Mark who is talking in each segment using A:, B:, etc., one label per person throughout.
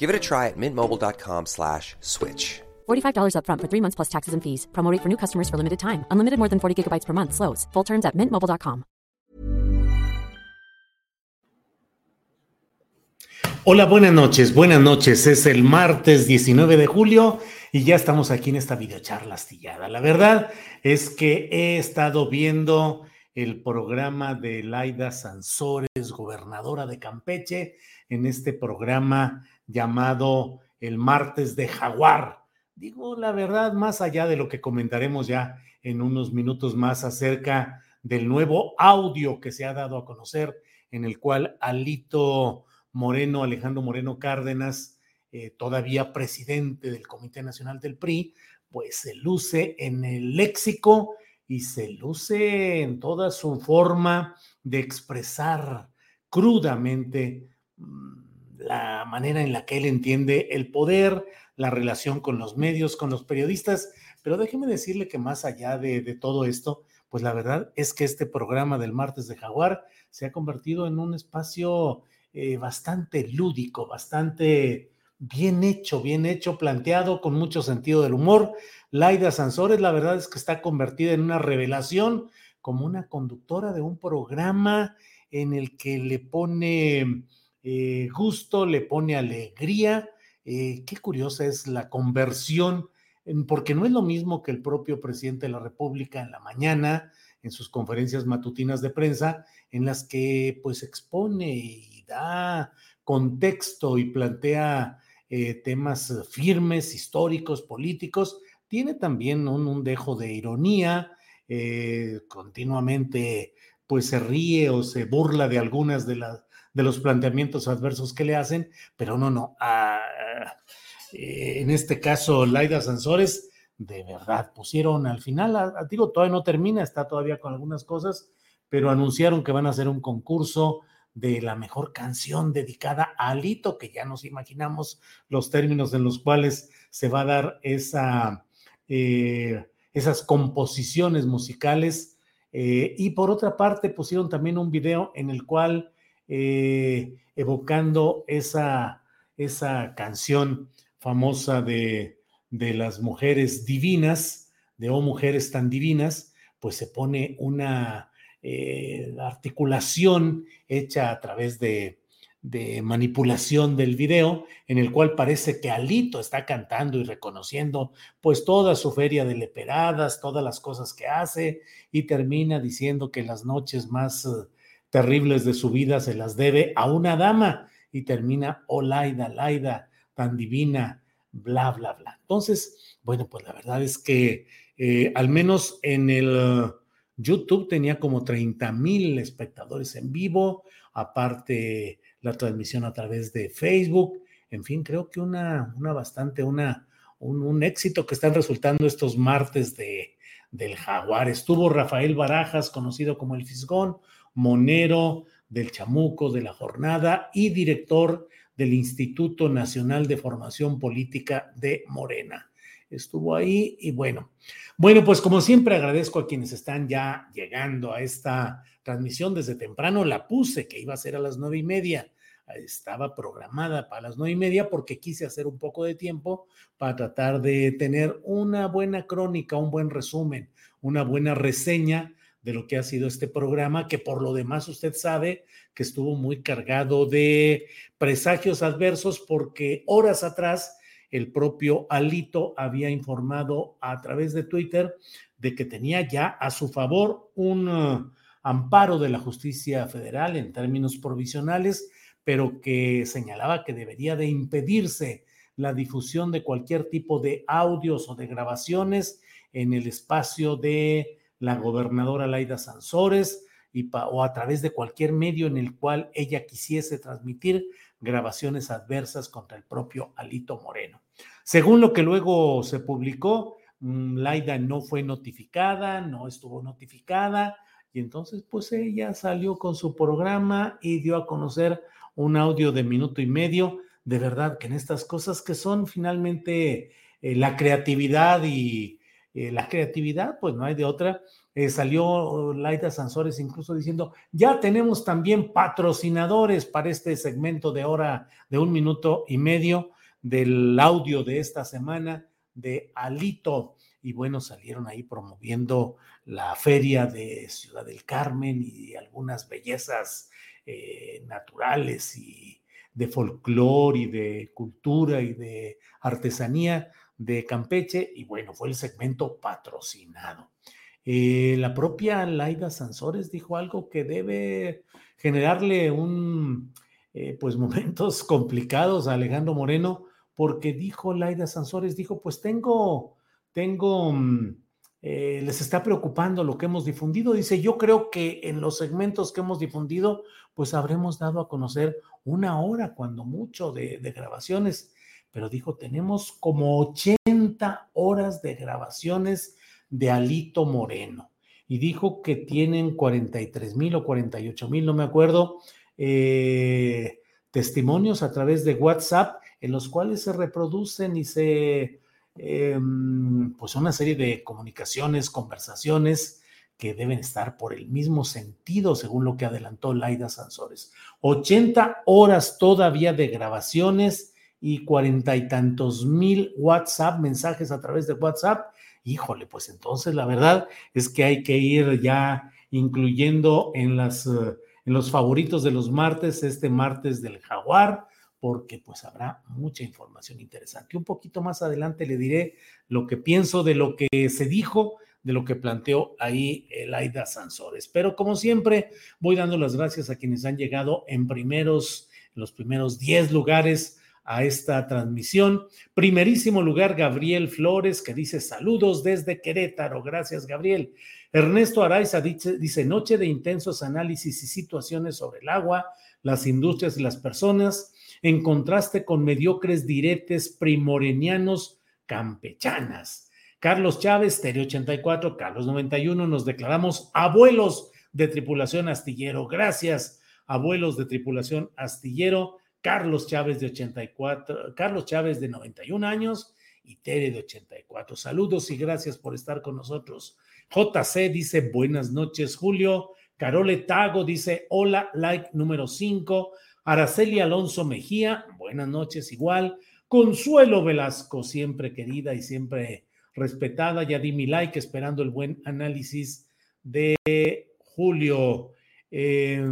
A: Give it a try at mintmobile.com slash switch.
B: $45 upfront for three months plus taxes and fees. Promo rate for new customers for limited time. Unlimited more than 40 gigabytes per month. Slows. Full terms at mintmobile.com.
C: Hola, buenas noches. Buenas noches. Es el martes 19 de julio y ya estamos aquí en esta videocharla astillada. La verdad es que he estado viendo el programa de Laida Sansores, gobernadora de Campeche, en este programa llamado El Martes de Jaguar. Digo la verdad, más allá de lo que comentaremos ya en unos minutos más acerca del nuevo audio que se ha dado a conocer, en el cual Alito Moreno, Alejandro Moreno Cárdenas, eh, todavía presidente del Comité Nacional del PRI, pues se luce en el léxico y se luce en toda su forma de expresar crudamente mm, la manera en la que él entiende el poder, la relación con los medios, con los periodistas. Pero déjeme decirle que más allá de, todo esto, pues la verdad es que este programa del martes de Jaguar se ha convertido en un espacio eh, bastante lúdico, bastante bien hecho, bien hecho, planteado, con mucho sentido del humor. Laida Sansores, la verdad es que está convertida en una revelación como una conductora de un programa en el que le pone eh, gusto, le pone alegría. Eh, qué curiosa es la conversión, porque no es lo mismo que el propio presidente de la República en la mañana, en sus conferencias matutinas de prensa, en las que pues expone y da contexto y plantea eh, temas firmes, históricos, políticos. Tiene también un, dejo de ironía, continuamente pues se ríe o se burla de algunas de las de los planteamientos adversos que le hacen, pero no, no. En este caso, Laida Sansores, de verdad, pusieron al final, digo, todavía no termina, está todavía con algunas cosas, pero anunciaron que van a hacer un concurso de la mejor canción dedicada a Alito, que ya nos imaginamos los términos en los cuales se va a dar esa, eh, esas composiciones musicales. Eh, y por otra parte, pusieron también un video en el cual eh, evocando esa, esa canción famosa de, de las mujeres divinas, de Oh Mujeres tan Divinas, pues se pone una eh, articulación hecha a través de, de manipulación del video, en el cual parece que Alito está cantando y reconociendo pues toda su feria de leperadas, todas las cosas que hace, y termina diciendo que las noches más terribles de su vida se las debe a una dama y termina, oh Laida, Laida, tan divina, bla, bla, bla. Entonces, bueno, pues la verdad es que eh, al menos en el YouTube tenía como 30 mil espectadores en vivo, aparte la transmisión a través de Facebook, en fin, creo que una, una bastante, una, un, un éxito que están resultando estos martes de, del Jaguar. Estuvo Rafael Barajas, conocido como el Fisgón, monero del Chamuco de la Jornada y director del Instituto Nacional de Formación Política de Morena. Estuvo ahí y bueno, bueno, pues como siempre agradezco a quienes están ya llegando a esta transmisión desde temprano. La puse que iba a ser a las nueve y media. Estaba programada para las nueve y media porque quise hacer un poco de tiempo para tratar de tener una buena crónica, un buen resumen, una buena reseña de lo que ha sido este programa, que por lo demás usted sabe que estuvo muy cargado de presagios adversos porque horas atrás el propio Alito había informado a través de Twitter de que tenía ya a su favor un uh, amparo de la justicia federal en términos provisionales, pero que señalaba que debería de impedirse la difusión de cualquier tipo de audios o de grabaciones en el espacio de la gobernadora Laida Sansores y o a través de cualquier medio en el cual ella quisiese transmitir grabaciones adversas contra el propio Alito Moreno. Según lo que luego se publicó, mm, Laida no fue notificada, no estuvo notificada, y entonces pues ella salió con su programa y dio a conocer un audio de minuto y medio. De verdad que en estas cosas que son finalmente eh, la creatividad y eh, la creatividad, pues no hay de otra. Eh, salió Laida Sansores incluso diciendo, ya tenemos también patrocinadores para este segmento de hora de un minuto y medio del audio de esta semana de Alito. Y bueno, salieron ahí promoviendo la feria de Ciudad del Carmen y algunas bellezas eh, naturales y de folclore y de cultura y de artesanía de Campeche y bueno, fue el segmento patrocinado. Eh, la propia Laida Sansores dijo algo que debe generarle un, eh, pues momentos complicados a Alejandro Moreno, porque dijo Laida Sansores, dijo, pues tengo, tengo, mm, eh, les está preocupando lo que hemos difundido. Dice, yo creo que en los segmentos que hemos difundido, pues habremos dado a conocer una hora, cuando mucho, de, de grabaciones pero dijo, tenemos como 80 horas de grabaciones de Alito Moreno. Y dijo que tienen 43 mil o 48 mil, no me acuerdo, eh, testimonios a través de WhatsApp en los cuales se reproducen y se, em, pues una serie de comunicaciones, conversaciones que deben estar por el mismo sentido, según lo que adelantó Laida Sansores. 80 horas todavía de grabaciones y cuarenta y tantos mil WhatsApp, mensajes a través de WhatsApp, híjole, pues entonces la verdad es que hay que ir ya incluyendo en, las, eh, en los favoritos de los martes, este martes del jaguar, porque pues habrá mucha información interesante. Un poquito más adelante le diré lo que pienso de lo que se dijo, de lo que planteó ahí Aida Sansores. Pero como siempre, voy dando las gracias a quienes han llegado en primeros, en los primeros 10 lugares a esta transmisión. Primerísimo lugar, Gabriel Flores, que dice saludos desde Querétaro. Gracias, Gabriel. Ernesto Araiza dice, dice, noche de intensos análisis y situaciones sobre el agua, las industrias y las personas, en contraste con mediocres diretes primorenianos campechanas. Carlos Chávez, Tere 84, Carlos 91, nos declaramos abuelos de tripulación astillero. Gracias, abuelos de tripulación astillero. Carlos Chávez de 84, Carlos Chávez de 91 años y Tere de 84. Saludos y gracias por estar con nosotros. JC dice buenas noches, Julio. Carole Tago dice hola, like número 5. Araceli Alonso Mejía, buenas noches igual. Consuelo Velasco, siempre querida y siempre respetada. Ya di mi like esperando el buen análisis de Julio. Eh,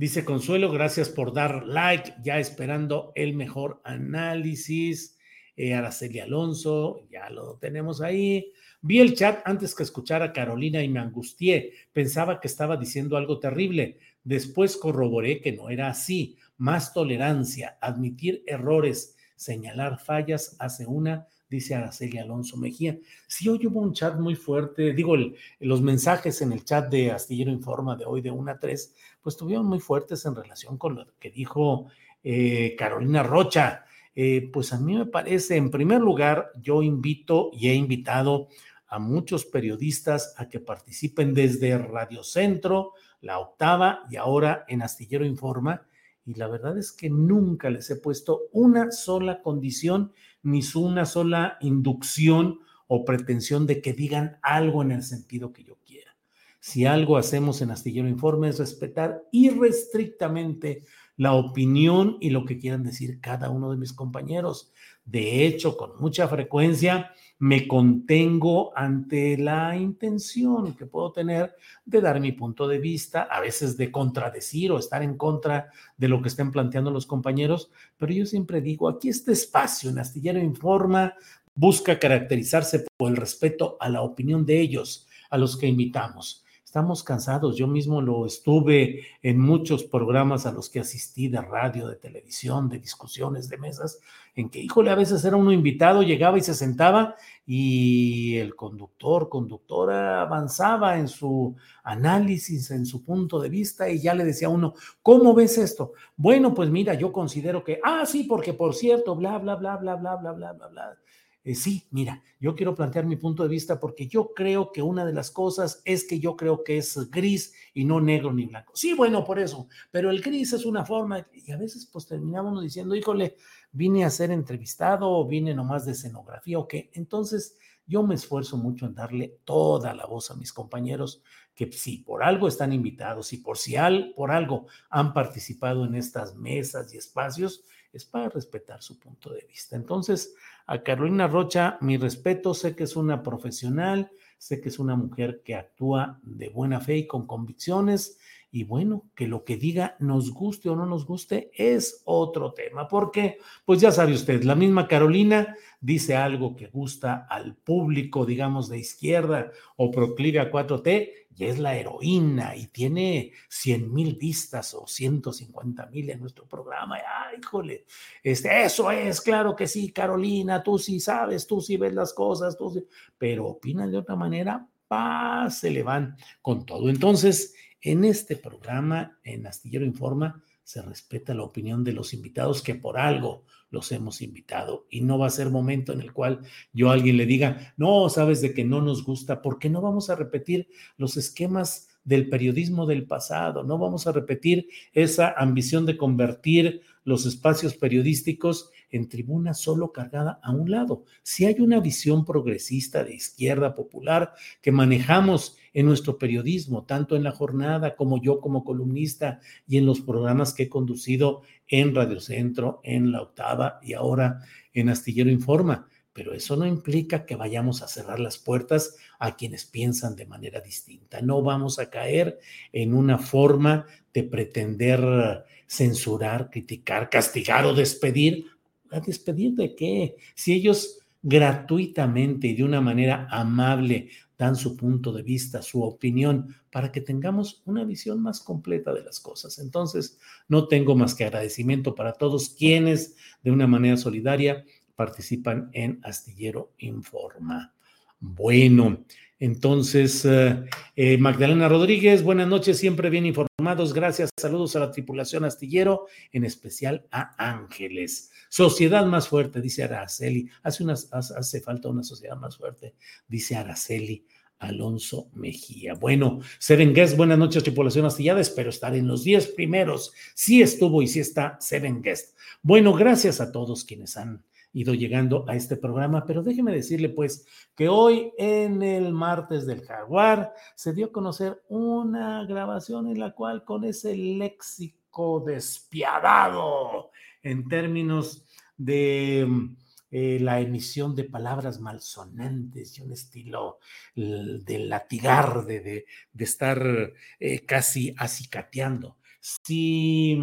C: Dice Consuelo, gracias por dar like, ya esperando el mejor análisis. Eh, Araceli Alonso, ya lo tenemos ahí. Vi el chat antes que escuchar a Carolina y me angustié. Pensaba que estaba diciendo algo terrible. Después corroboré que no era así. Más tolerancia, admitir errores, señalar fallas hace una dice Araceli Alonso Mejía. Sí, hoy hubo un chat muy fuerte, digo, los mensajes en el chat de Astillero Informa de hoy de 1 a 3, pues estuvieron muy fuertes en relación con lo que dijo eh, Carolina Rocha. Eh, pues a mí me parece, en primer lugar, yo invito y he invitado a muchos periodistas a que participen desde Radio Centro, La Octava y ahora en Astillero Informa. Y la verdad es que nunca les he puesto una sola condición ni una sola inducción o pretensión de que digan algo en el sentido que yo quiera. Si algo hacemos en Astillero Informe es respetar irrestrictamente la opinión y lo que quieran decir cada uno de mis compañeros. De hecho, con mucha frecuencia me contengo ante la intención que puedo tener de dar mi punto de vista, a veces de contradecir o estar en contra de lo que estén planteando los compañeros, pero yo siempre digo, aquí este espacio en Astillero Informa busca caracterizarse por el respeto a la opinión de ellos, a los que invitamos. Estamos cansados. Yo mismo lo estuve en muchos programas a los que asistí de radio, de televisión, de discusiones, de mesas, en que, híjole, a veces era uno invitado, llegaba y se sentaba y el conductor, conductora avanzaba en su análisis, en su punto de vista y ya le decía a uno, ¿cómo ves esto? Bueno, pues mira, yo considero que, ah, sí, porque por cierto, bla, bla, bla, bla, bla, bla, bla, bla, bla. Eh, sí, mira, yo quiero plantear mi punto de vista porque yo creo que una de las cosas es que yo creo que es gris y no negro ni blanco. Sí, bueno, por eso, pero el gris es una forma y a veces pues terminamos diciendo, híjole, vine a ser entrevistado o vine nomás de escenografía o qué. Entonces, yo me esfuerzo mucho en darle toda la voz a mis compañeros que si por algo están invitados y por si al, por algo han participado en estas mesas y espacios, es para respetar su punto de vista. Entonces, a Carolina Rocha, mi respeto, sé que es una profesional, sé que es una mujer que actúa de buena fe y con convicciones. Y bueno, que lo que diga nos guste o no nos guste es otro tema, porque pues ya sabe usted, la misma Carolina dice algo que gusta al público, digamos, de izquierda o proclive a 4T, y es la heroína y tiene 100 mil vistas o 150 mil en nuestro programa. ¡Ay, híjole! Este, eso es, claro que sí, Carolina, tú sí sabes, tú sí ves las cosas, tú sí, pero opinan de otra manera, pa, se le van con todo. Entonces, en este programa, en Astillero Informa, se respeta la opinión de los invitados que por algo los hemos invitado y no va a ser momento en el cual yo a alguien le diga, no, sabes de que no nos gusta, porque no vamos a repetir los esquemas del periodismo del pasado, no vamos a repetir esa ambición de convertir los espacios periodísticos en tribuna solo cargada a un lado. Si hay una visión progresista de izquierda popular que manejamos en nuestro periodismo, tanto en la jornada como yo como columnista y en los programas que he conducido en Radio Centro, en La Octava y ahora en Astillero Informa. Pero eso no implica que vayamos a cerrar las puertas a quienes piensan de manera distinta. No vamos a caer en una forma de pretender censurar, criticar, castigar o despedir. ¿A despedir de qué? Si ellos gratuitamente y de una manera amable dan su punto de vista, su opinión, para que tengamos una visión más completa de las cosas. Entonces, no tengo más que agradecimiento para todos quienes de una manera solidaria participan en Astillero Informa. Bueno, entonces, eh, eh, Magdalena Rodríguez, buenas noches, siempre bien informados. Gracias, saludos a la tripulación astillero, en especial a Ángeles. Sociedad más fuerte, dice Araceli. Hace, falta una sociedad más fuerte, dice Araceli. Alonso Mejía. Bueno, Seven Guest, buenas noches, tripulación astillada. Espero estar en los 10 primeros. Sí estuvo y sí está Seven Guest. Bueno, gracias a todos quienes han ido llegando a este programa, pero déjeme decirle pues que hoy en el martes del jaguar se dio a conocer una grabación en la cual con ese léxico despiadado en términos de eh, la emisión de palabras malsonantes y un estilo de latigar, de, de, estar eh, casi acicateando. Si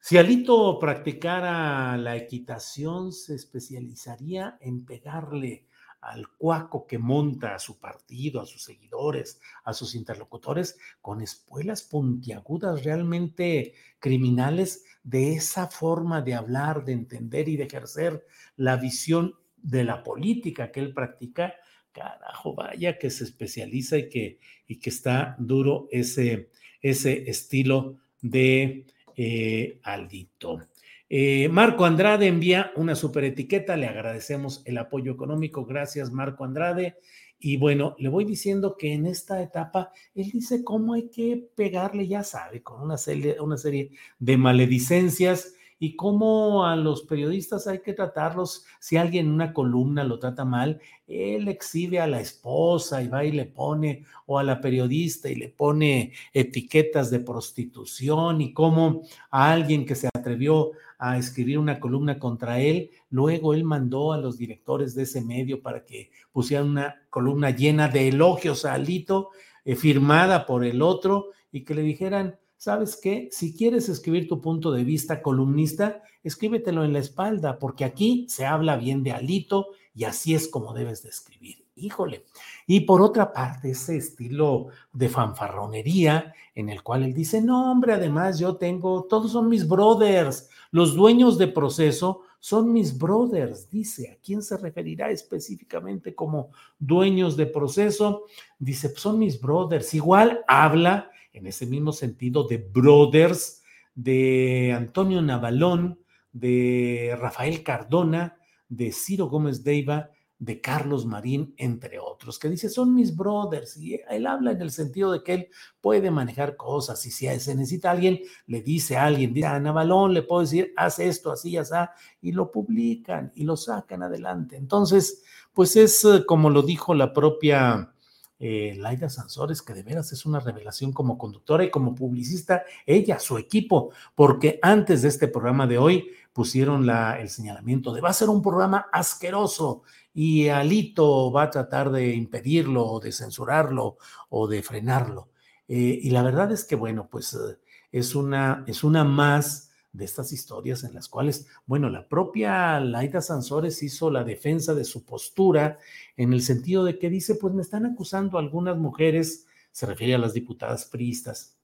C: si Alito practicara la equitación, se especializaría en pegarle al cuaco que monta a su partido, a sus seguidores, a sus interlocutores, con espuelas puntiagudas realmente criminales de esa forma de hablar, de entender y de ejercer la visión de la política que él practica. Carajo, vaya que se especializa y que, y que está duro ese, ese estilo de eh, Aldito. Eh, Marco Andrade envía una super etiqueta, le agradecemos el apoyo económico, gracias Marco Andrade. Y bueno, le voy diciendo que en esta etapa él dice cómo hay que pegarle, ya sabe, con una serie, una serie de maledicencias y cómo a los periodistas hay que tratarlos. Si alguien en una columna lo trata mal, él exhibe a la esposa y va y le pone, o a la periodista y le pone etiquetas de prostitución y cómo a alguien que se atrevió a escribir una columna contra él, luego él mandó a los directores de ese medio para que pusieran una columna llena de elogios a Alito, eh, firmada por el otro, y que le dijeran, ¿sabes qué? Si quieres escribir tu punto de vista columnista, escríbetelo en la espalda, porque aquí se habla bien de Alito y así es como debes de escribir. Híjole. Y por otra parte, ese estilo de fanfarronería en el cual él dice, no, hombre, además yo tengo, todos son mis brothers, los dueños de proceso son mis brothers, dice. ¿A quién se referirá específicamente como dueños de proceso? Dice, son mis brothers. Igual habla en ese mismo sentido de brothers de Antonio Navalón, de Rafael Cardona, de Ciro Gómez Deiva, de Carlos Marín, entre otros, que dice, son mis brothers, y él habla en el sentido de que él puede manejar cosas, y si se necesita alguien, le dice a alguien, dice a Navalón, le puedo decir, haz esto, así, así, y lo publican y lo sacan adelante. Entonces, pues es eh, como lo dijo la propia eh, Laida Sansores, que de veras es una revelación como conductora y como publicista, ella, su equipo, porque antes de este programa de hoy pusieron la, el señalamiento de va a ser un programa asqueroso y Alito va a tratar de impedirlo o de censurarlo o de frenarlo. Eh, y la verdad es que, bueno, pues eh, es, una, es una más de estas historias en las cuales, bueno, la propia Laida Sansores hizo la defensa de su postura en el sentido de que dice, pues me están acusando algunas mujeres, se refiere a las diputadas priistas,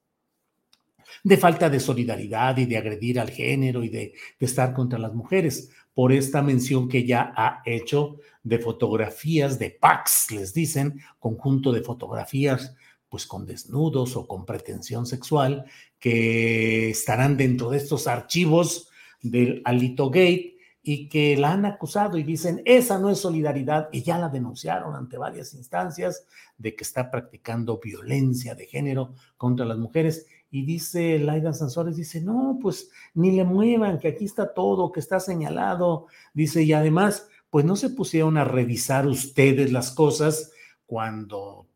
C: de falta de solidaridad y de agredir al género y de, de estar contra las mujeres, por esta mención que ya ha hecho de fotografías de PAX, les dicen, conjunto de fotografías pues con desnudos o con pretensión sexual, que estarán dentro de estos archivos del Alito Gate y que la han acusado y dicen, esa no es solidaridad, y ya la denunciaron ante varias instancias de que está practicando violencia de género contra las mujeres. Y dice Laida Sansores, dice, no, pues ni le muevan, que aquí está todo, que está señalado. Dice, y además, pues no se pusieron a revisar ustedes las cosas cuando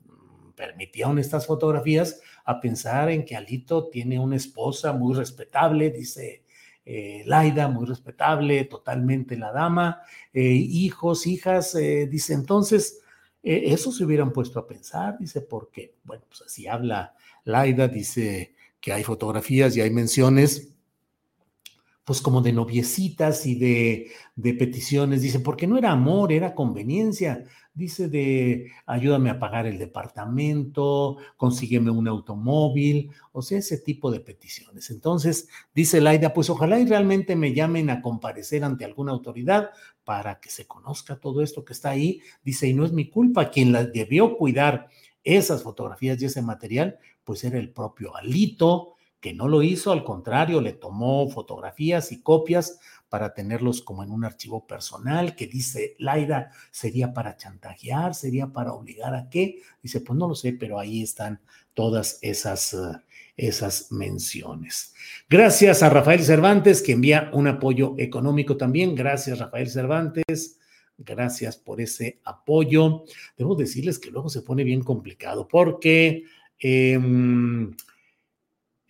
C: permitieron estas fotografías a pensar en que Alito tiene una esposa muy respetable, dice eh, Laida, muy respetable, totalmente la dama, eh, hijos, hijas, eh, dice entonces, eso se hubieran puesto a pensar, dice, porque, bueno, pues así habla Laida, dice que hay fotografías y hay menciones pues como de noviecitas y de, de, peticiones. Dice, porque no era amor, era conveniencia dice de ayúdame a pagar el departamento, consígueme un automóvil, o sea, ese tipo de peticiones. Entonces, dice Laida, pues ojalá y realmente me llamen a comparecer ante alguna autoridad para que se conozca todo esto que está ahí. Dice, y no es mi culpa, quien la debió cuidar esas fotografías y ese material, pues era el propio Alito, que no lo hizo, al contrario, le tomó fotografías y copias para tenerlos como en un archivo personal, que dice Laida, sería para chantajear, sería para obligar a qué. Dice, pues no lo sé, pero ahí están todas esas, uh, esas menciones. Gracias a Rafael Cervantes, que envía un apoyo económico también. Gracias, Rafael Cervantes. Gracias por ese apoyo. Debo decirles que luego se pone bien complicado porque... Eh,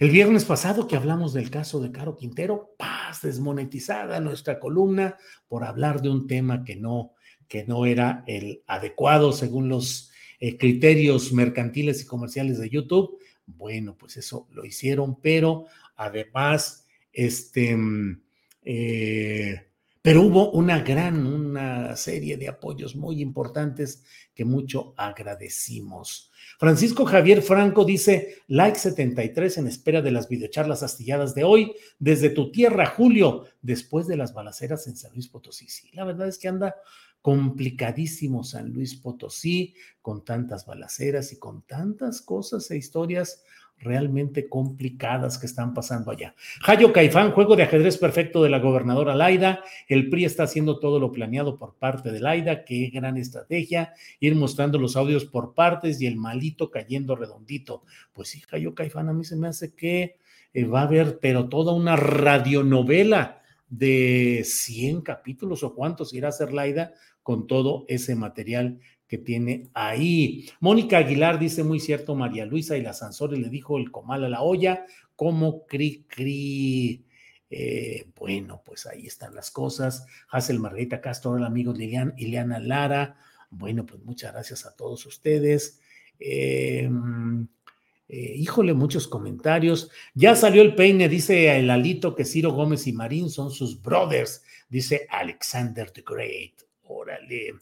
C: el viernes pasado que hablamos del caso de Caro Quintero, paz, desmonetizada nuestra columna por hablar de un tema que no, que no era el adecuado según los eh, criterios mercantiles y comerciales de YouTube. Bueno, pues eso lo hicieron, pero además, este, mm, eh, pero hubo una gran, una serie de apoyos muy importantes que mucho agradecimos. Francisco Javier Franco dice, like 73 en espera de las videocharlas astilladas de hoy, desde tu tierra, Julio, después de las balaceras en San Luis Potosí. Sí, la verdad es que anda complicadísimo San Luis Potosí, con tantas balaceras y con tantas cosas e historias realmente complicadas que están pasando allá. Jayo Caifán, juego de ajedrez perfecto de la gobernadora Laida. El PRI está haciendo todo lo planeado por parte de Laida. Qué gran estrategia. Ir mostrando los audios por partes y el malito cayendo redondito. Pues sí, Jayo Caifán, a mí se me hace que eh, va a haber, pero toda una radionovela de 100 capítulos o cuántos irá a hacer Laida con todo ese material que tiene ahí. Mónica Aguilar dice muy cierto, María Luisa y la Sansores le dijo el comal a la olla, como cri cri. Eh, bueno, pues ahí están las cosas. Hazel Margarita Castro, hola amigos Lilian, Ileana Lara. Bueno, pues muchas gracias a todos ustedes. Eh, eh, híjole, muchos comentarios. Ya salió el peine, dice el Alito que Ciro Gómez y Marín son sus brothers, dice Alexander the Great. Órale.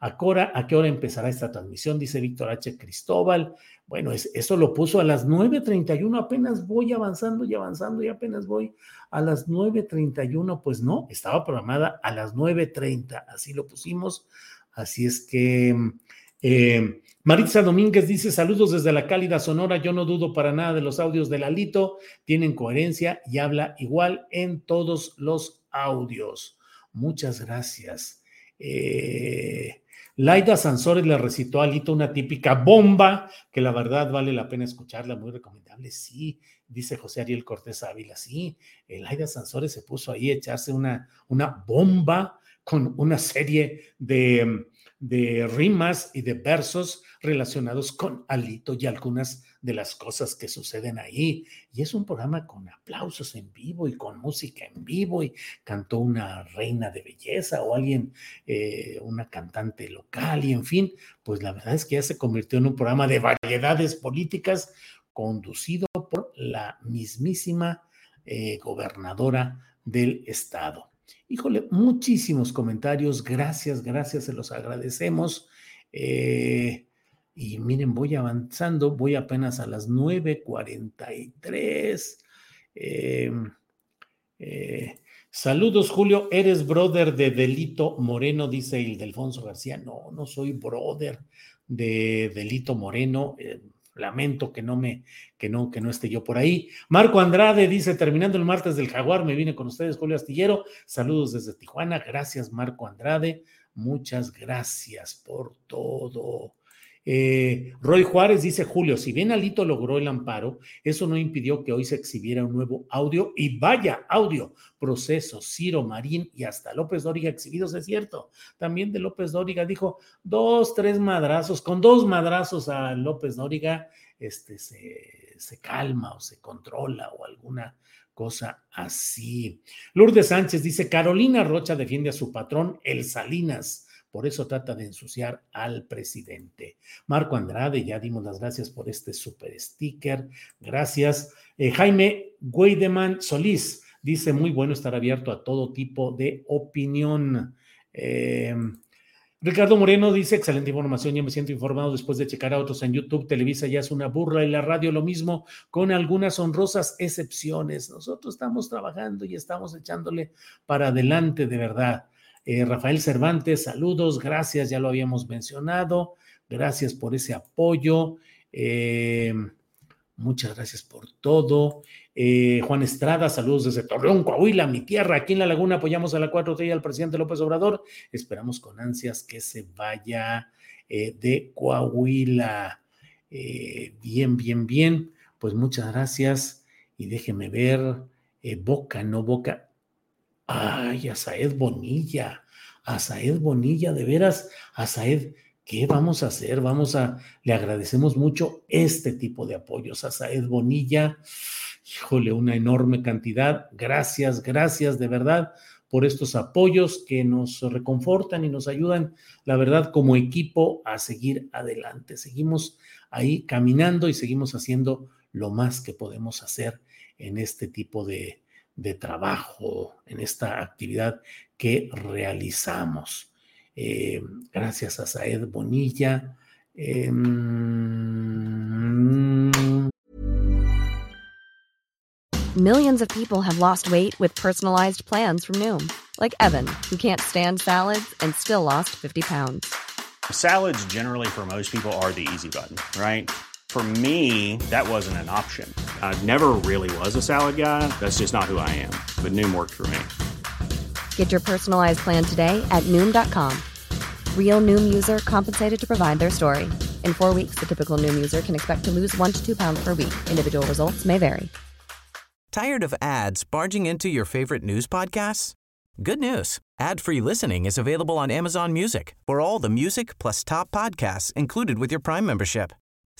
C: ¿A, ¿A qué hora empezará esta transmisión? Dice Víctor H. Cristóbal. Bueno, eso lo puso a las 9.31, apenas voy avanzando y avanzando y apenas voy a las 9.31. Pues no, estaba programada a las 9.30, así lo pusimos. Así es que eh, Maritza Domínguez dice: Saludos desde la cálida Sonora. Yo no dudo para nada de los audios de Lalito, tienen coherencia y habla igual en todos los audios. Muchas gracias. Eh, Laida Sansores le recitó a Alito una típica bomba, que la verdad vale la pena escucharla, muy recomendable. Sí, dice José Ariel Cortés Ávila, sí, Laida Sansores se puso ahí a echarse una, una bomba con una serie de, de rimas y de versos relacionados con Alito y algunas de las cosas que suceden ahí. Y es un programa con aplausos en vivo y con música en vivo y cantó una reina de belleza o alguien, eh, una cantante local y en fin, pues la verdad es que ya se convirtió en un programa de variedades políticas conducido por la mismísima eh, gobernadora del estado. Híjole, muchísimos comentarios, gracias, gracias, se los agradecemos. Eh, y miren, voy avanzando, voy apenas a las 9.43. Em, eh, saludos, Julio. ¿Eres brother de Delito Moreno? Dice Ildefonso García. No, no soy brother de Delito Moreno. Lamento que no me, que no, que no esté yo por ahí. Marco Andrade dice: terminando el martes del Jaguar, me vine con ustedes, Julio Astillero. Saludos desde Tijuana. Gracias, Marco Andrade. Muchas gracias por todo. Eh, Roy Juárez dice, Julio, si bien Alito logró el amparo, eso no impidió que hoy se exhibiera un nuevo audio y vaya audio, proceso, Ciro Marín y hasta López Dóriga exhibidos, es cierto. También de López Dóriga dijo dos, tres madrazos, con dos madrazos a López Dóriga, este se, se calma o se controla o alguna cosa así. Lourdes Sánchez dice, Carolina Rocha defiende a su patrón, el Salinas por eso trata de ensuciar al presidente. Marco Andrade, ya dimos las gracias por este super sticker. Gracias. Eh, Jaime Gueideman Solís dice, muy bueno estar abierto a todo tipo de opinión. Eh, Ricardo Moreno dice, excelente información, ya me siento informado después de checar a otros en YouTube, Televisa ya es una burla y la radio lo mismo, con algunas honrosas excepciones. Nosotros estamos trabajando y estamos echándole para adelante de verdad. Eh, Rafael Cervantes, saludos, gracias, ya lo habíamos mencionado, gracias por ese apoyo, eh, muchas gracias por todo. Eh, Juan Estrada, saludos desde Torreón, Coahuila, mi tierra, aquí en la laguna apoyamos a la 4T y al presidente López Obrador, esperamos con ansias que se vaya de Coahuila. bien, bien, bien, pues muchas gracias y déjeme ver, Boca, no Boca, Ay, a Bonilla, a Bonilla, de veras, a ¿qué vamos a hacer? Vamos a, le agradecemos mucho este tipo de apoyos a Bonilla. Híjole, una enorme cantidad. Gracias, gracias de verdad por estos apoyos que nos reconfortan y nos ayudan, la verdad, como equipo a seguir adelante. Seguimos ahí caminando y seguimos haciendo lo más que podemos hacer en este tipo de, de trabajo, en esta actividad que realizamos. Eh, gracias a Saed Bonilla. Eh,
D: Millions of people have lost weight with personalized plans from Noom, like Evan, who can't stand salads and still lost 50 pounds.
E: Salads, generally, for most people, are the easy button, right? For me, that wasn't an option. I never really was a salad guy. That's just not who I am. But Noom worked for me.
D: Get your personalized plan today at Noom.com. Real Noom user compensated to provide their story. In four weeks, the typical Noom user can expect to lose one to two pounds per week. Individual results may vary.
F: Tired of ads barging into your favorite news podcasts? Good news. Ad-free listening is available on Amazon Music for all the music plus top podcasts included with your Prime membership.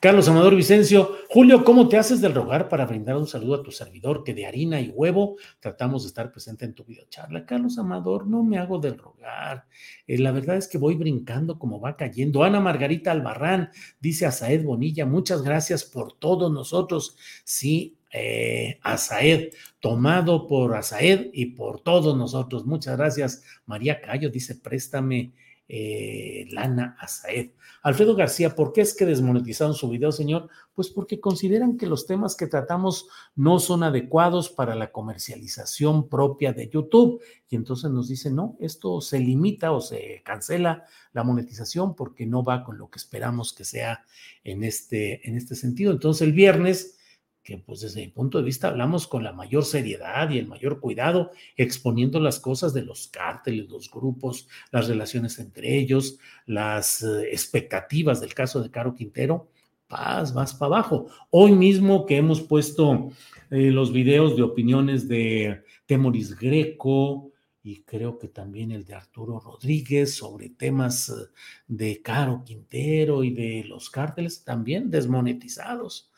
C: Carlos Amador Vicencio, Julio, ¿cómo te haces del rogar para brindar un saludo a tu servidor que de harina y huevo tratamos de estar presente en tu videocharla? Carlos Amador, no me hago del rogar. Eh, la verdad es que voy brincando como va cayendo. Ana Margarita Albarrán dice a Saed Bonilla, muchas gracias por todos nosotros. Sí, eh, tomado por Asaed y por todos nosotros. Muchas gracias. María Cayo dice, préstame eh, lana Asaed. Alfredo García, ¿por qué es que desmonetizaron su video, señor? Pues porque consideran que los temas que tratamos no son adecuados para la comercialización propia de YouTube. Y entonces nos dicen, no, esto se limita o se cancela la monetización porque no va con lo que esperamos que sea en este, en este sentido. Entonces el viernes que pues desde mi punto de vista hablamos con la mayor seriedad y el mayor cuidado, exponiendo las cosas de los cárteles, los grupos, las relaciones entre ellos, las eh, expectativas del caso de Caro Quintero, paz, más para abajo. Hoy mismo que hemos puesto eh, los videos de opiniones de Temoris Greco y creo que también el de Arturo Rodríguez sobre temas eh, de Caro Quintero y de los cárteles, también desmonetizados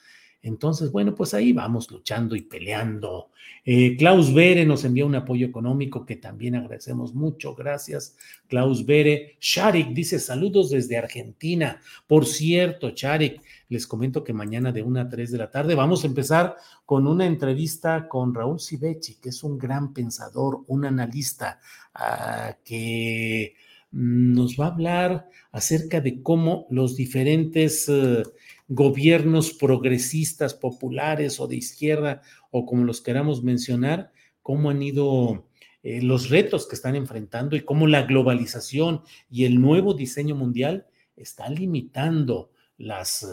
C: entonces, bueno, pues ahí vamos luchando y peleando. Eh, Klaus Bere nos envía un apoyo económico que también agradecemos mucho. Gracias, Klaus Bere. Sharik dice saludos desde Argentina. Por cierto, Sharik, les comento que mañana de 1 a 3 de la tarde vamos a empezar con una entrevista con Raúl Sivechi, que es un gran pensador, un analista que nos va a hablar acerca de cómo los diferentes... Uh, gobiernos progresistas, populares o de izquierda, o como los queramos mencionar, cómo han ido eh, los retos que están enfrentando y cómo la globalización y el nuevo diseño mundial está limitando las,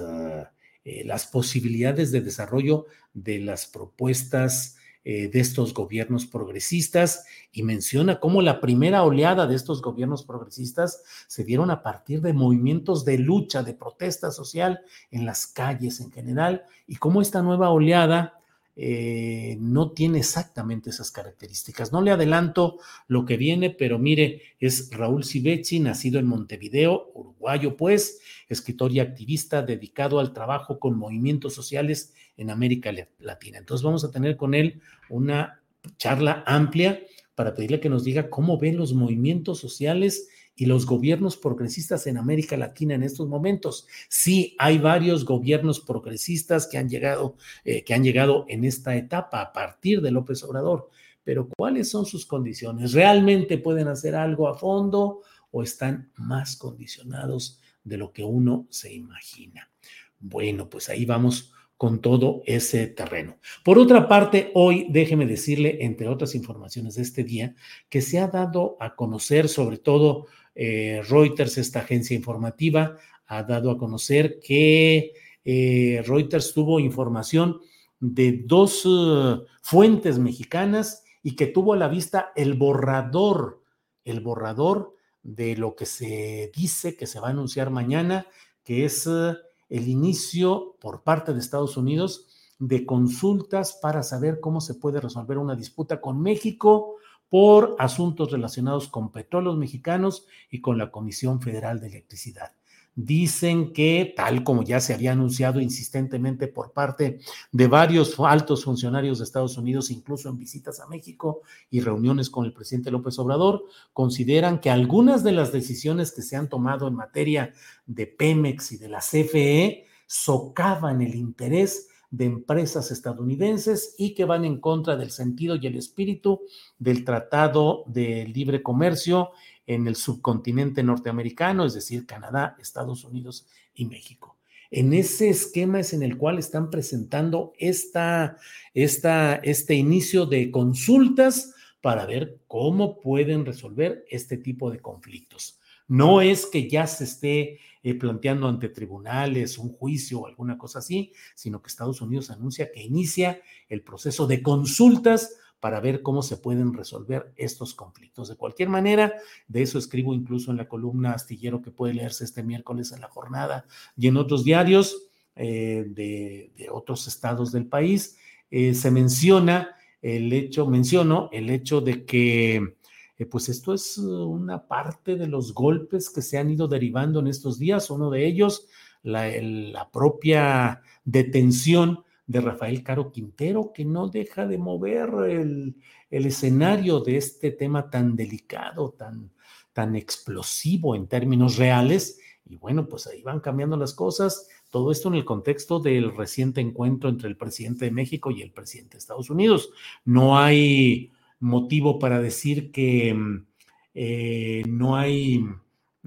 C: eh, las posibilidades de desarrollo de las propuestas eh, de estos gobiernos progresistas y menciona cómo la primera oleada de estos gobiernos progresistas se dieron a partir de movimientos de lucha, de protesta social en las calles en general y cómo esta nueva oleada eh, no tiene exactamente esas características. No le adelanto lo que viene, pero mire, es Raúl Civechi, nacido en Montevideo, uruguayo pues, escritor y activista dedicado al trabajo con movimientos sociales en América Latina. Entonces vamos a tener con él una charla amplia para pedirle que nos diga cómo ven los movimientos sociales y los gobiernos progresistas en América Latina en estos momentos. Sí, hay varios gobiernos progresistas que han llegado, eh, que han llegado en esta etapa a partir de López Obrador, pero ¿cuáles son sus condiciones? ¿Realmente pueden hacer algo a fondo o están más condicionados de lo que uno se imagina? Bueno, pues ahí vamos con todo ese terreno. Por otra parte, hoy déjeme decirle, entre otras informaciones de este día, que se ha dado a conocer sobre todo eh, Reuters, esta agencia informativa, ha dado a conocer que eh, Reuters tuvo información de dos uh, fuentes mexicanas y que tuvo a la vista el borrador, el borrador de lo que se dice que se va a anunciar mañana, que es uh, el inicio por parte de Estados Unidos de consultas para saber cómo se puede resolver una disputa con México por asuntos relacionados con petróleos mexicanos y con la Comisión Federal de Electricidad. Dicen que, tal como ya se había anunciado insistentemente por parte de varios altos funcionarios de Estados Unidos, incluso en visitas a México y reuniones con el presidente López Obrador, consideran que algunas de las decisiones que se han tomado en materia de Pemex y de la CFE socavan el interés de empresas estadounidenses y que van en contra del sentido y el espíritu del Tratado de Libre Comercio en el subcontinente norteamericano, es decir, Canadá, Estados Unidos y México. En ese esquema es en el cual están presentando esta, esta, este inicio de consultas para ver cómo pueden resolver este tipo de conflictos. No es que ya se esté eh, planteando ante tribunales un juicio o alguna cosa así, sino que Estados Unidos anuncia que inicia el proceso de consultas para ver cómo se pueden resolver estos conflictos. De cualquier manera, de eso escribo incluso en la columna astillero que puede leerse este miércoles en la jornada y en otros diarios eh, de, otros estados del país. Eh, se menciona el hecho, menciono el hecho de que eh, pues esto es una parte de los golpes que se han ido derivando en estos días. Uno de ellos, la, la propia detención de Rafael Caro Quintero, que no deja de mover el, escenario de este tema tan delicado, tan, tan explosivo en términos reales. Y bueno, pues ahí van cambiando las cosas. Todo esto en el contexto del reciente encuentro entre el presidente de México y el presidente de Estados Unidos. No hay motivo para decir que mm, eh, no hay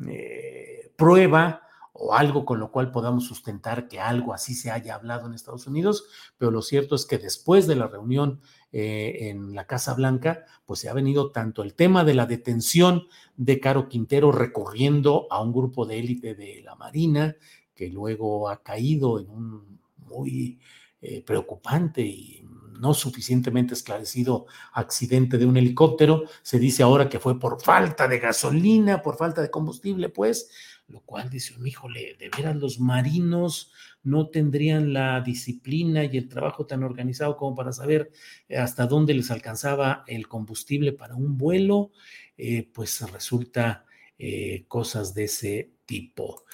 C: eh, prueba o algo con lo cual podamos sustentar que algo así se haya hablado en Estados Unidos, pero lo cierto es que después de la reunión eh, en la Casa Blanca, pues se ha venido tanto el tema de la detención de Caro Quintero recurriendo a un grupo de élite de la Marina, que luego ha caído en un muy preocupante y no suficientemente esclarecido accidente de un helicóptero. Se dice ahora que fue por falta de gasolina, por falta de combustible, pues, lo cual dice híjole, de veras los marinos no tendrían la disciplina y el trabajo tan organizado como para saber eh, hasta dónde les alcanzaba el combustible para un vuelo, eh, pues resulta eh, cosas de ese tipo.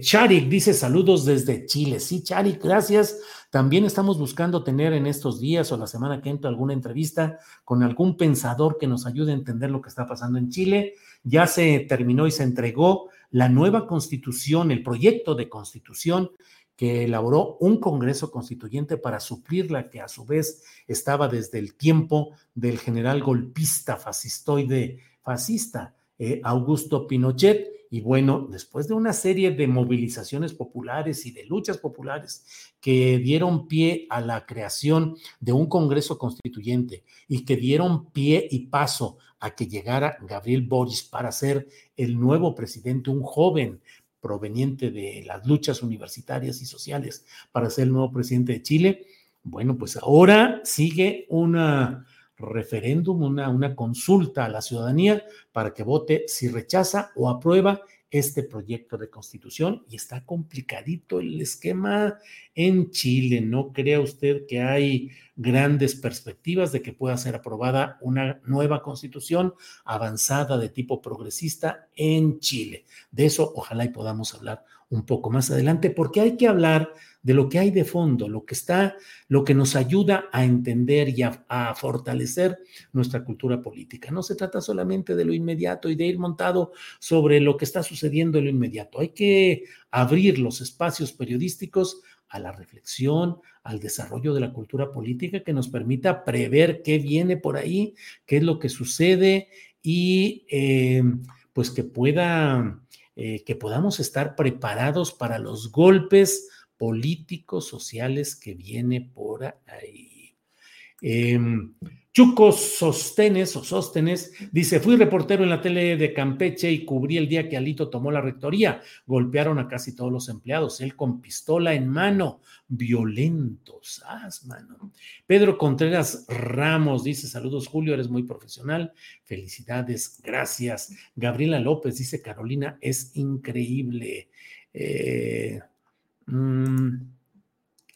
C: Charik dice saludos desde Chile. Sí, Charik, gracias. También estamos buscando tener en estos días o la semana que entra alguna entrevista con algún pensador que nos ayude a entender lo que está pasando en Chile. Ya se terminó y se entregó la nueva constitución, el proyecto de constitución que elaboró un Congreso Constituyente para suplir la que a su vez estaba desde el tiempo del general golpista fascistoide fascista eh, Augusto Pinochet. Y bueno, después de una serie de movilizaciones populares y de luchas populares que dieron pie a la creación de un Congreso Constituyente y que dieron pie y paso a que llegara Gabriel Boris para ser el nuevo presidente, un joven proveniente de las luchas universitarias y sociales para ser el nuevo presidente de Chile. Bueno, pues ahora sigue una referéndum, una, una consulta a la ciudadanía para que vote si rechaza o aprueba este proyecto de constitución y está complicadito el esquema en Chile. No crea usted que hay grandes perspectivas de que pueda ser aprobada una nueva constitución avanzada de tipo progresista en Chile. De eso ojalá y podamos hablar un poco más adelante porque hay que hablar de lo que hay de fondo, lo que está, lo que nos ayuda a entender y a, fortalecer nuestra cultura política. No se trata solamente de lo inmediato y de ir montado sobre lo que está sucediendo en lo inmediato. Hay que abrir los espacios periodísticos a la reflexión, al desarrollo de la cultura política que nos permita prever qué viene por ahí, qué es lo que sucede y eh, pues que pueda, eh, que podamos estar preparados para los golpes políticos, sociales que viene por ahí. Em, Chuco Sostenes o Sóstenes dice, fui reportero en la tele de Campeche y cubrí el día que Alito tomó la rectoría. Golpearon a casi todos los empleados, él con pistola en mano, violentos, as, mano. Pedro Contreras Ramos dice, saludos Julio, eres muy profesional, felicidades, gracias. Gabriela López dice, Carolina, es increíble. Eh, Mm,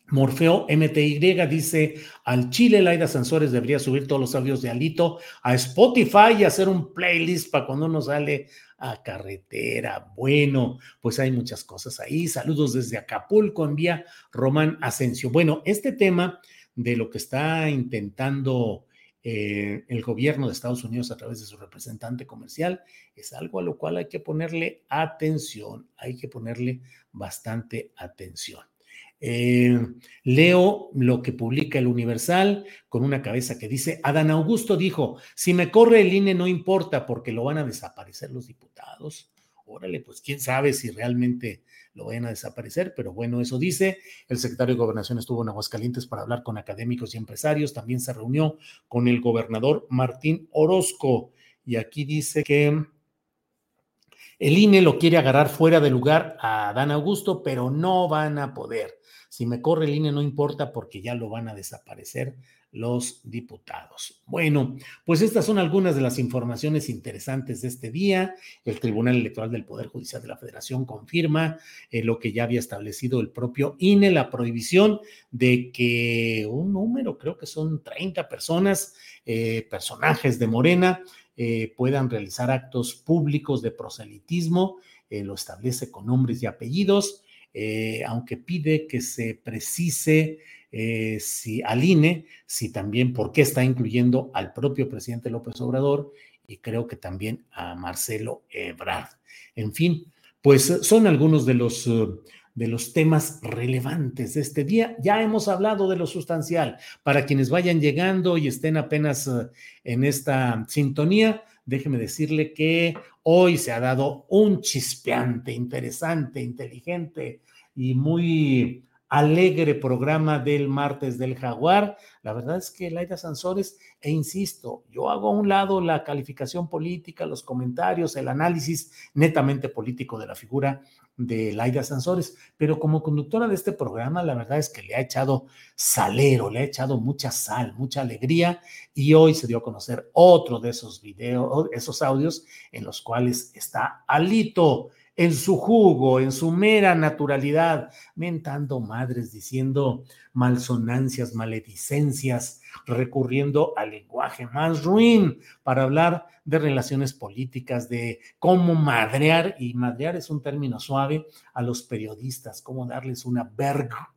C: Morfeo MTY dice, al Chile Laida Sansores debería subir todos los audios de Alito a Spotify y hacer un playlist para cuando uno sale a carretera. Bueno, pues hay muchas cosas ahí. Saludos desde Acapulco, envía Román Asensio. Bueno, este tema de lo que está intentando eh, el gobierno de Estados Unidos a través de su representante comercial es algo a lo cual hay que ponerle atención, hay que ponerle bastante atención. Eh, leo lo que publica el Universal con una cabeza que dice, Adán Augusto dijo, si me corre el INE no importa porque lo van a desaparecer los diputados. Órale, pues quién sabe si realmente lo vayan a desaparecer, pero bueno, eso dice. El secretario de Gobernación estuvo en Aguascalientes para hablar con académicos y empresarios, también se reunió con el gobernador Martín Orozco y aquí dice que El INE lo quiere agarrar fuera de lugar a Dan Augusto, pero no van a poder. Si me corre el INE no importa porque ya lo van a desaparecer los diputados. Bueno, pues estas son algunas de las informaciones interesantes de este día. El Tribunal Electoral del Poder Judicial de la Federación confirma eh, lo que ya había establecido el propio INE, la prohibición de que un número, creo que son 30 personas, eh, personajes de Morena, eh, puedan realizar actos públicos de proselitismo, lo establece con nombres y apellidos, eh, aunque pide que se precise si al INE, si también, por qué está incluyendo al propio presidente López Obrador y creo que también a Marcelo Ebrard. En fin, pues son algunos de los de los temas relevantes de este día. Ya hemos hablado de lo sustancial. Para quienes vayan llegando y estén apenas eh, en esta sintonía, déjeme decirle que hoy se ha dado un chispeante, interesante, inteligente y muy alegre programa del martes del jaguar. La verdad es que Laida Sansores, e insisto, yo hago a un lado la calificación política, los comentarios, el análisis netamente político de la figura de Laida Sansores, pero como conductora de este programa, la verdad es que le ha echado salero, le ha echado mucha sal, mucha alegría, y hoy se dio a conocer otro de esos videos, esos audios en los cuales está Alito en su jugo, en su mera naturalidad, mentando madres, diciendo malsonancias, maledicencias, recurriendo al lenguaje más ruin para hablar de relaciones políticas, de cómo madrear, y madrear es un término suave, a los periodistas, cómo darles una verga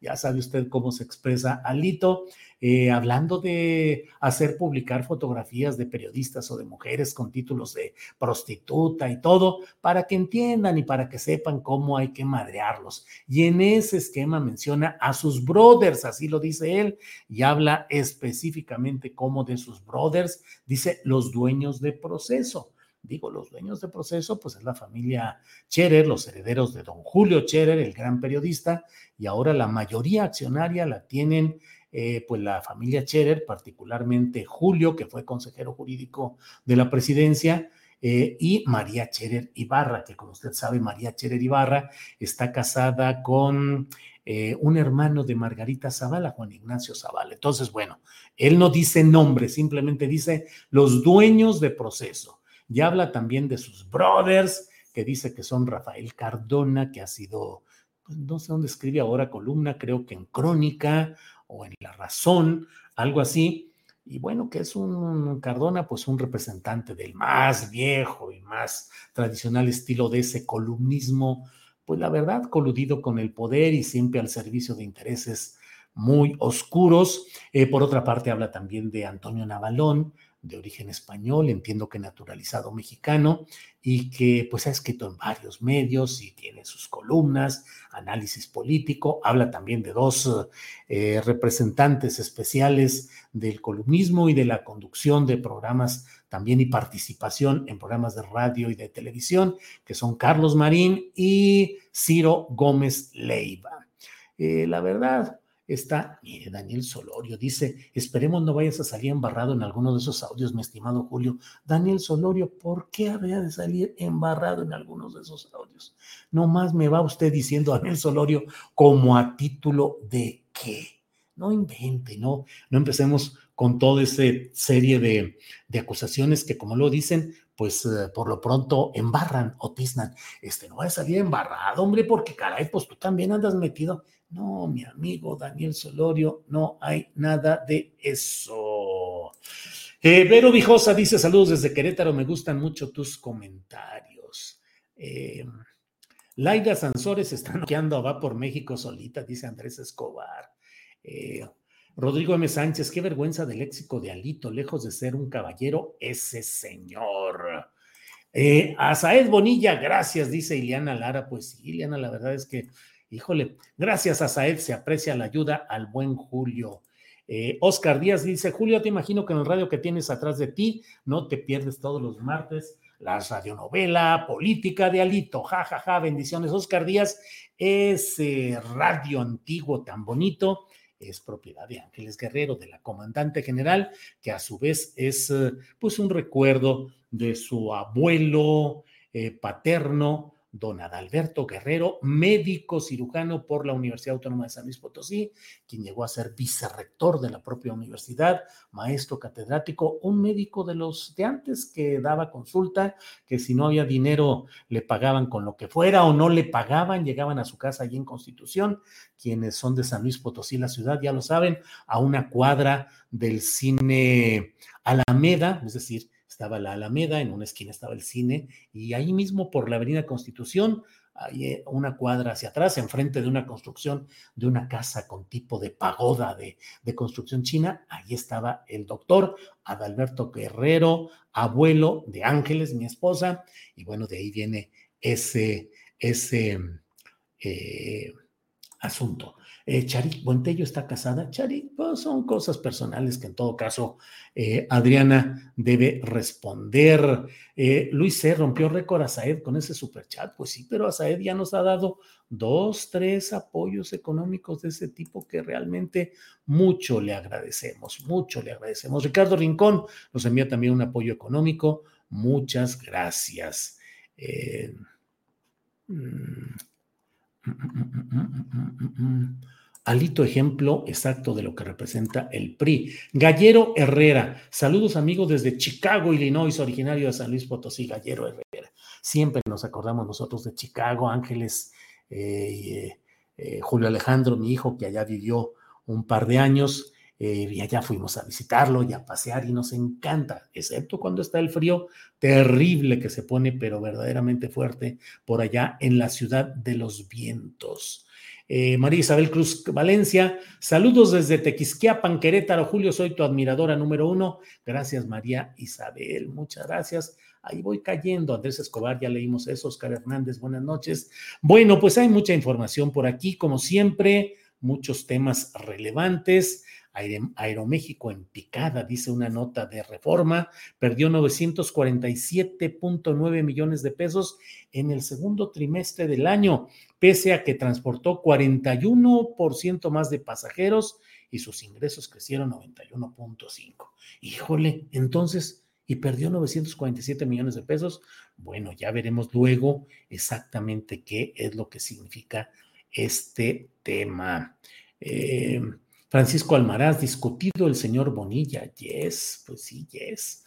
C: ya sabe usted cómo se expresa Alito, eh, hablando de hacer publicar fotografías de periodistas o de mujeres con títulos de prostituta y todo, para que entiendan y para que sepan cómo hay que madrearlos. Y en ese esquema menciona a sus brothers, así lo dice él, y habla específicamente como de sus brothers, dice los dueños de proceso digo, los dueños de proceso, pues es la familia Cherer, los herederos de don Julio Cherer, el gran periodista, y ahora la mayoría accionaria la tienen eh, pues la familia Cherer, particularmente Julio, que fue consejero jurídico de la presidencia, eh, y María Cherer Ibarra, que como usted sabe, María Cherer Ibarra está casada con eh, un hermano de Margarita Zavala, Juan Ignacio Zavala. Entonces, bueno, él no dice nombre, simplemente dice los dueños de proceso y habla también de sus brothers, que dice que son Rafael Cardona, que ha sido, pues, no sé dónde escribe ahora columna, creo que en Crónica o en La Razón, algo así. Y bueno, que es un Cardona, pues un representante del más viejo y más tradicional estilo de ese columnismo, pues la verdad, coludido con el poder y siempre al servicio de intereses muy oscuros. Eh, por otra parte, habla también de Antonio Navalón, de origen español, entiendo que naturalizado mexicano, y que pues ha escrito en varios medios y tiene sus columnas, análisis político, habla también de dos eh, representantes especiales del columnismo y de la conducción de programas también y participación en programas de radio y de televisión, que son Carlos Marín y Ciro Gómez Leiva. Eh, la verdad, está, mire, Daniel Solorio dice, esperemos no vayas a salir embarrado en alguno de esos audios, mi estimado Julio. Daniel Solorio, ¿por qué habría de salir embarrado en algunos de esos audios? No más me va usted diciendo, Daniel Solorio, como a título de qué. No invente, no, no empecemos con toda esa serie de, de acusaciones que, como lo dicen, pues eh, por lo pronto embarran o tiznan. Este no va a salir embarrado, hombre, porque caray, pues tú también andas metido no, mi amigo Daniel Solorio, no hay nada de eso. Eh, Vero Vijosa dice saludos desde Querétaro, me gustan mucho tus comentarios. Eh, Laida Sansores está noqueando va por México solita, dice Andrés Escobar. Eh, Rodrigo M. Sánchez, qué vergüenza del léxico de Alito, lejos de ser un caballero, ese señor. Eh, Azaed Bonilla, gracias, dice Ileana Lara. Pues sí, Ileana, la verdad es que Híjole, gracias a Saed se aprecia la ayuda al buen Julio. Eh, Oscar Díaz dice, Julio, te imagino que en el radio que tienes atrás de ti no te pierdes todos los martes la radionovela política de Alito. Ja, ja, ja, bendiciones. Oscar Díaz, ese radio antiguo tan bonito es propiedad de Ángeles Guerrero, de la comandante general, que a su vez es eh, pues un recuerdo de su abuelo, eh, paterno, don Adalberto Guerrero, médico cirujano por la Universidad Autónoma de San Luis Potosí, quien llegó a ser vicerrector de la propia universidad, maestro catedrático, un médico de los de antes que daba consulta, que si no había dinero le pagaban con lo que fuera o no le pagaban, llegaban a su casa allí en Constitución, quienes son de San Luis Potosí, la ciudad, ya lo saben, a una cuadra del cine Alameda, es decir, estaba la Alameda, en una esquina estaba el cine, y ahí mismo por la Avenida Constitución, hay eh, una cuadra hacia atrás, enfrente de una construcción de una casa con tipo de pagoda de, de construcción china, ahí estaba el doctor Adalberto Guerrero, abuelo de Ángeles, mi esposa, y bueno, de ahí viene ese, ese eh, asunto. Eh, Chari Buentello está casada. Chari, pues son cosas personales que en todo caso eh, Adriana debe responder. Eh, Luis C. rompió récord a Saed con ese superchat. Pues sí, pero a Saed ya nos ha dado dos, tres apoyos económicos de ese tipo que realmente mucho le agradecemos, mucho le agradecemos. Ricardo Rincón nos envía también un apoyo económico. Muchas gracias. Alito ejemplo exacto de lo que representa el PRI. Gallero Herrera, saludos amigos desde Chicago, Illinois, originario de San Luis Potosí, Gallero Herrera. Siempre nos acordamos nosotros de Chicago, Ángeles, eh, eh, Julio Alejandro, mi hijo, que allá vivió un par de años, eh, y allá fuimos a visitarlo y a pasear y nos encanta, excepto cuando está el frío terrible que se pone, pero verdaderamente fuerte por allá en la ciudad de los vientos. Eh, María Isabel Cruz Valencia, saludos desde Tequisquiapan, Querétaro. Julio, soy tu admiradora número uno. Gracias, María Isabel, muchas gracias. Ahí voy cayendo. Andrés Escobar, ya leímos eso. Oscar Hernández, buenas noches. Bueno, pues hay mucha información por aquí, como siempre, muchos temas relevantes. Aeroméxico en picada, dice una nota de reforma, perdió 947.9 millones de pesos en el segundo trimestre del año, pese a que transportó 41% más de pasajeros y sus ingresos crecieron 91.5. Híjole, entonces, y perdió 947 millones de pesos. Bueno, ya veremos luego exactamente qué es lo que significa este tema. Eh, Francisco Almaraz, discutido el señor Bonilla. Yes, pues sí, yes.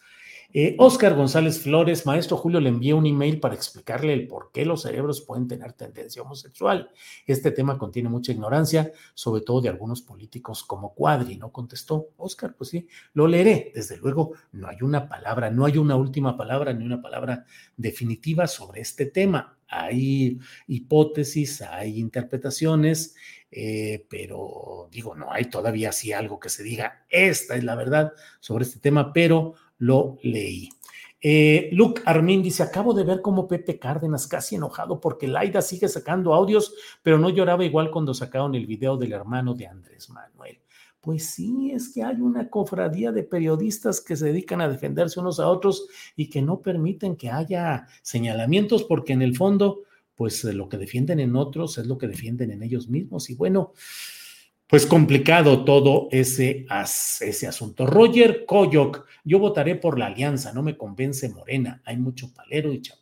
C: Oscar eh, González Flores, maestro Julio, le envié un email para explicarle el por qué los cerebros pueden tener tendencia homosexual. Este tema contiene mucha ignorancia, sobre todo de algunos políticos como Cuadri. No contestó. Oscar, pues sí, lo leeré. Desde luego, no hay una palabra, no hay una última palabra ni una palabra definitiva sobre este tema. Hay hipótesis, hay interpretaciones. Eh, pero digo, no hay todavía así algo que se diga, esta es la verdad sobre este tema, pero lo leí. Eh, Luke Armin dice, acabo de ver cómo Pepe Cárdenas, casi enojado porque Laida sigue sacando audios, pero no lloraba igual cuando sacaron el video del hermano de Andrés Manuel. Pues sí, es que hay una cofradía de periodistas que se dedican a defenderse unos a otros y que no permiten que haya señalamientos porque en el fondo pues lo que defienden en otros es lo que defienden en ellos mismos. Y bueno, pues complicado todo ese, ese asunto. Roger Coyoc, yo votaré por la alianza, no me convence Morena, hay mucho palero y chapulín.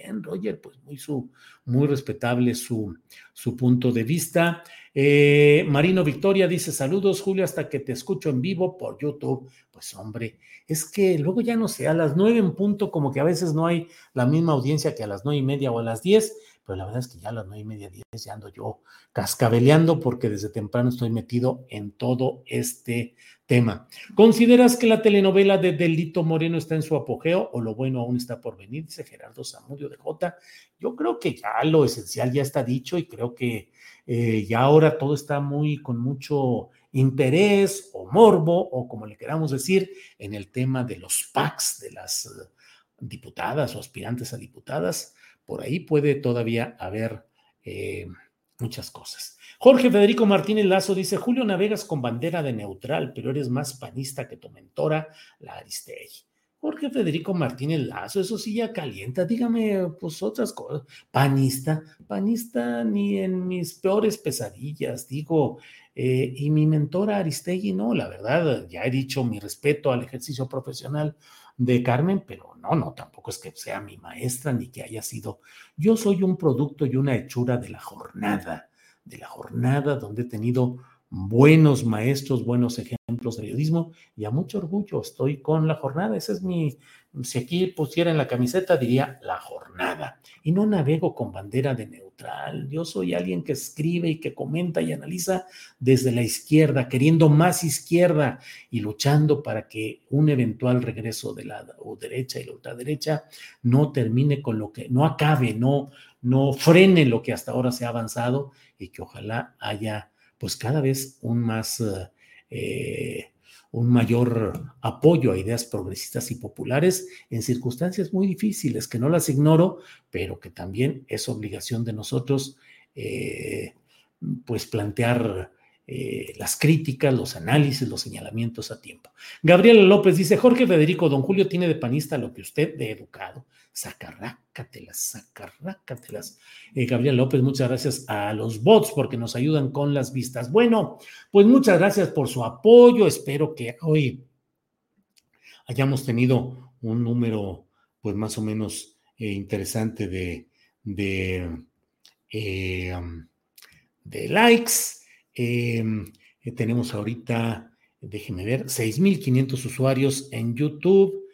C: Bien, Roger, pues muy, su, muy respetable su, su punto de vista. Eh, Marino Victoria dice: Saludos, Julio, hasta que te escucho en vivo por YouTube. Pues, hombre, es que luego ya no sé, a las nueve en punto, como que a veces no hay la misma audiencia que a las nueve y media o a las diez, pero la verdad es que ya a las nueve y media, diez ya ando yo cascabeleando porque desde temprano estoy metido en todo este tema. ¿Consideras que la telenovela de Delito Moreno está en su apogeo o lo bueno aún está por venir? Dice Gerardo Zamudio de J. Yo creo que ya lo esencial ya está dicho y creo que eh, ya ahora todo está muy con mucho interés o morbo o como le queramos decir en el tema de los PACs de las diputadas o aspirantes a diputadas. Por ahí puede todavía haber eh, muchas cosas. Jorge Federico Martínez Lazo dice, Julio navegas con bandera de neutral, pero eres más panista que tu mentora, la Aristegui. Jorge Federico Martínez Lazo, eso sí ya calienta, dígame pues otras cosas. Panista, panista ni en mis peores pesadillas, digo, eh, y mi mentora Aristegui, no, la verdad, ya he dicho mi respeto al ejercicio profesional de Carmen, pero no, no, tampoco es que sea mi maestra ni que haya sido. Yo soy un producto y una hechura de la jornada, de la jornada donde he tenido buenos maestros, buenos ejemplos de periodismo y a mucho orgullo estoy con la jornada. Ese es mi, si aquí pusiera en la camiseta diría la jornada. Y no navego con bandera de Yo soy alguien que escribe y que comenta y analiza desde la izquierda, queriendo más izquierda y luchando para que un eventual regreso de la derecha y la ultraderecha no termine con lo que, no acabe, no, no frene lo que hasta ahora se ha avanzado y que ojalá haya pues cada vez un más, eh, un mayor apoyo a ideas progresistas y populares en circunstancias muy difíciles, que no las ignoro, pero que también es obligación de nosotros, eh, pues plantear eh, las críticas, los análisis, los señalamientos a tiempo. Gabriela López dice, Jorge Federico, don Julio tiene de panista lo que usted de educado sacarrácatelas, sacarrácatelas. Eh, Gabriel López, muchas gracias a los bots porque nos ayudan con las vistas. Bueno, pues muchas gracias por su apoyo. Espero que hoy hayamos tenido un número, pues más o menos eh, interesante de, de, eh, de likes. tenemos ahorita, déjenme ver, 6.500 usuarios en YouTube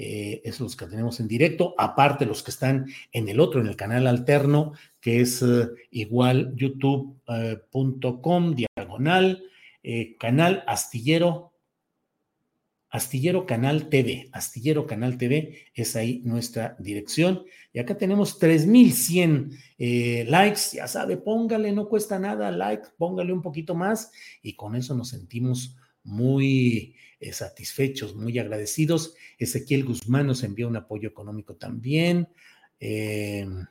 C: eh, esos los que tenemos en directo, aparte los que están en el otro, en el canal alterno, que es eh, igual youtube.com, eh, diagonal, canal astillero, astillero canal TV, astillero canal TV, es ahí nuestra dirección. Y acá tenemos 3100 likes, ya sabe, póngale, no cuesta nada, like, póngale un poquito más y con eso nos sentimos muy eh, satisfechos, muy agradecidos. Ezequiel Guzmán nos envió un apoyo económico también. Em,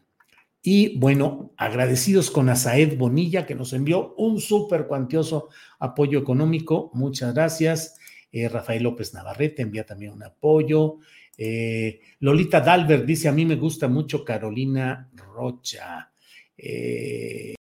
C: y bueno, agradecidos con Asaed Bonilla, que nos envió un súper cuantioso apoyo económico. Muchas gracias. Eh, Rafael López Navarrete envía también un apoyo. Eh, Lolita Dalbert dice: A mí me gusta mucho Carolina Rocha. Eh,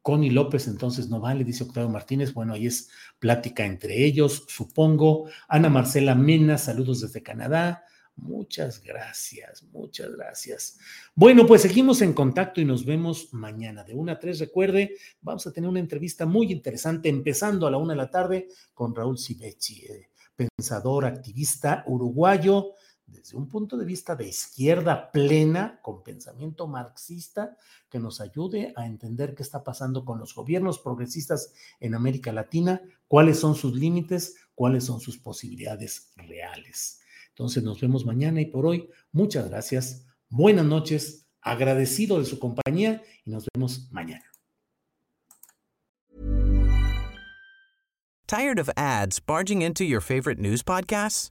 C: Connie López entonces no vale, dice Octavio Martínez. Bueno, ahí es plática entre ellos, supongo. Ana Marcela Mena, saludos desde Canadá. Muchas gracias, muchas gracias. Bueno, pues seguimos en contacto y nos vemos mañana de una a tres. Recuerde, vamos a tener una entrevista muy interesante empezando a la una de la tarde con Raúl Civechi, eh, pensador, activista uruguayo desde un punto de vista de izquierda plena, con pensamiento marxista, que nos ayude a entender qué está pasando con los gobiernos progresistas en América Latina, cuáles son sus límites, cuáles son sus posibilidades reales. Entonces nos vemos mañana y por hoy, muchas gracias, buenas noches, agradecido de su compañía y nos vemos mañana.
F: Tired of ads barging into your favorite news podcasts?